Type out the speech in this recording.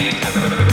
Infinito.